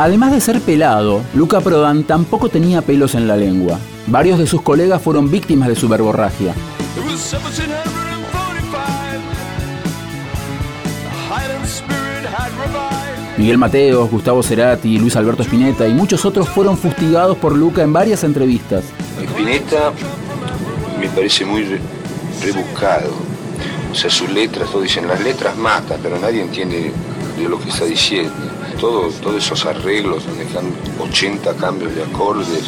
Además de ser pelado, Luca Prodan tampoco tenía pelos en la lengua. Varios de sus colegas fueron víctimas de su verborragia. It was 1745. The Highland spirit had revived. Miguel Mateos, Gustavo Cerati, Luis Alberto Spinetta y muchos otros fueron fustigados por Luca en varias entrevistas. Spinetta me parece muy re- rebuscado. O sea, sus letras, todos dicen, las letras matan, pero nadie entiende de lo que está diciendo. Todo, todos esos arreglos donde están 80 cambios de acordes,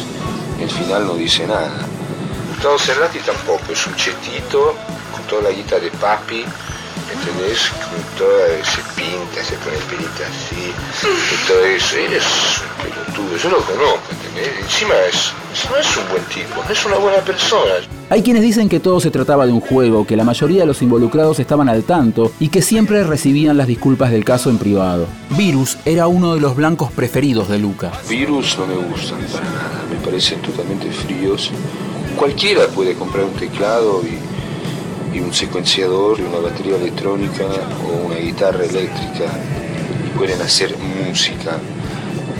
el final no dice nada. Gustavo Cerati tampoco, es un chetito con toda la guita de papi, ¿entendés? Con toda, se pinta, se pone el pelito así, y todo eso. Él es yo lo conozco, ¿entendés? Encima es, no es un buen tipo, no es una buena persona. Hay quienes dicen que todo se trataba de un juego, que la mayoría de los involucrados estaban al tanto y que siempre recibían las disculpas del caso en privado. Virus era uno de los blancos preferidos de Luca. Virus no me gustan para nada, me parecen totalmente fríos. Cualquiera puede comprar un teclado y, y un secuenciador y una batería electrónica o una guitarra eléctrica y pueden hacer música.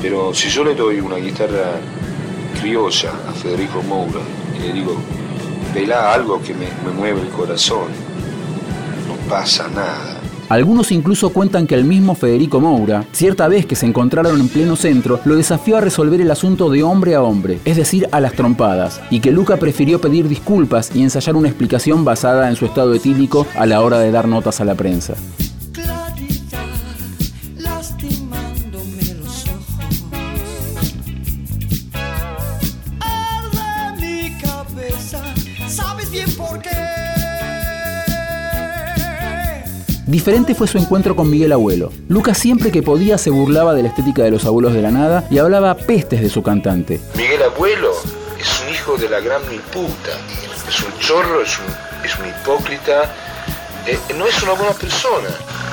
Pero si yo le doy una guitarra criolla a Federico Moura y le digo, vela algo que me, me mueve el corazón, no pasa nada. Algunos incluso cuentan que el mismo Federico Moura, cierta vez que se encontraron en pleno centro, lo desafió a resolver el asunto de hombre a hombre, es decir, a las trompadas, y que Luca prefirió pedir disculpas y ensayar una explicación basada en su estado etílico a la hora de dar notas a la prensa. Diferente fue su encuentro con Miguel Abuelo. Luca siempre que podía se burlaba de la estética de los abuelos de la nada y hablaba pestes de su cantante. Miguel Abuelo es un hijo de la gran mil puta. Es un chorro, es un, es un hipócrita. eh, no es una buena persona.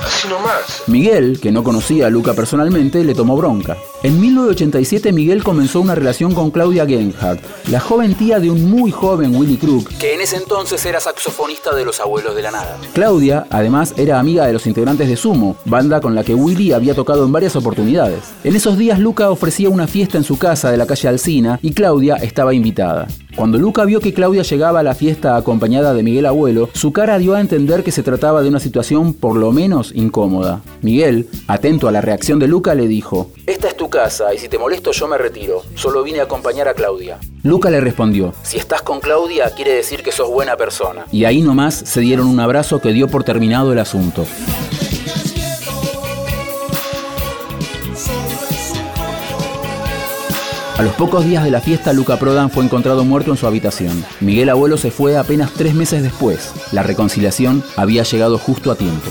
Así nomás. Miguel, que no conocía a Luca personalmente, le tomó bronca. En 1987 Miguel comenzó una relación con Claudia Genhardt, la joven tía de un muy joven Willy Crook, que en ese entonces era saxofonista de los Abuelos de la Nada. Claudia, además, era amiga de los integrantes de Sumo, banda con la que Willy había tocado en varias oportunidades. En esos días Luca ofrecía una fiesta en su casa de la calle Alsina y Claudia estaba invitada. Cuando Luca vio que Claudia llegaba a la fiesta acompañada de Miguel Abuelo, su cara dio a entender que se trataba de una situación por lo menos incómoda. Miguel, atento a la reacción de Luca, le dijo, Esta es tu casa y si te molesto yo me retiro. Solo vine a acompañar a Claudia. Luca le respondió, Si estás con Claudia quiere decir que sos buena persona. Y ahí nomás se dieron un abrazo que dio por terminado el asunto. A los pocos días de la fiesta, Luca Prodan fue encontrado muerto en su habitación. Miguel Abuelo se fue apenas tres meses después. La reconciliación había llegado justo a tiempo.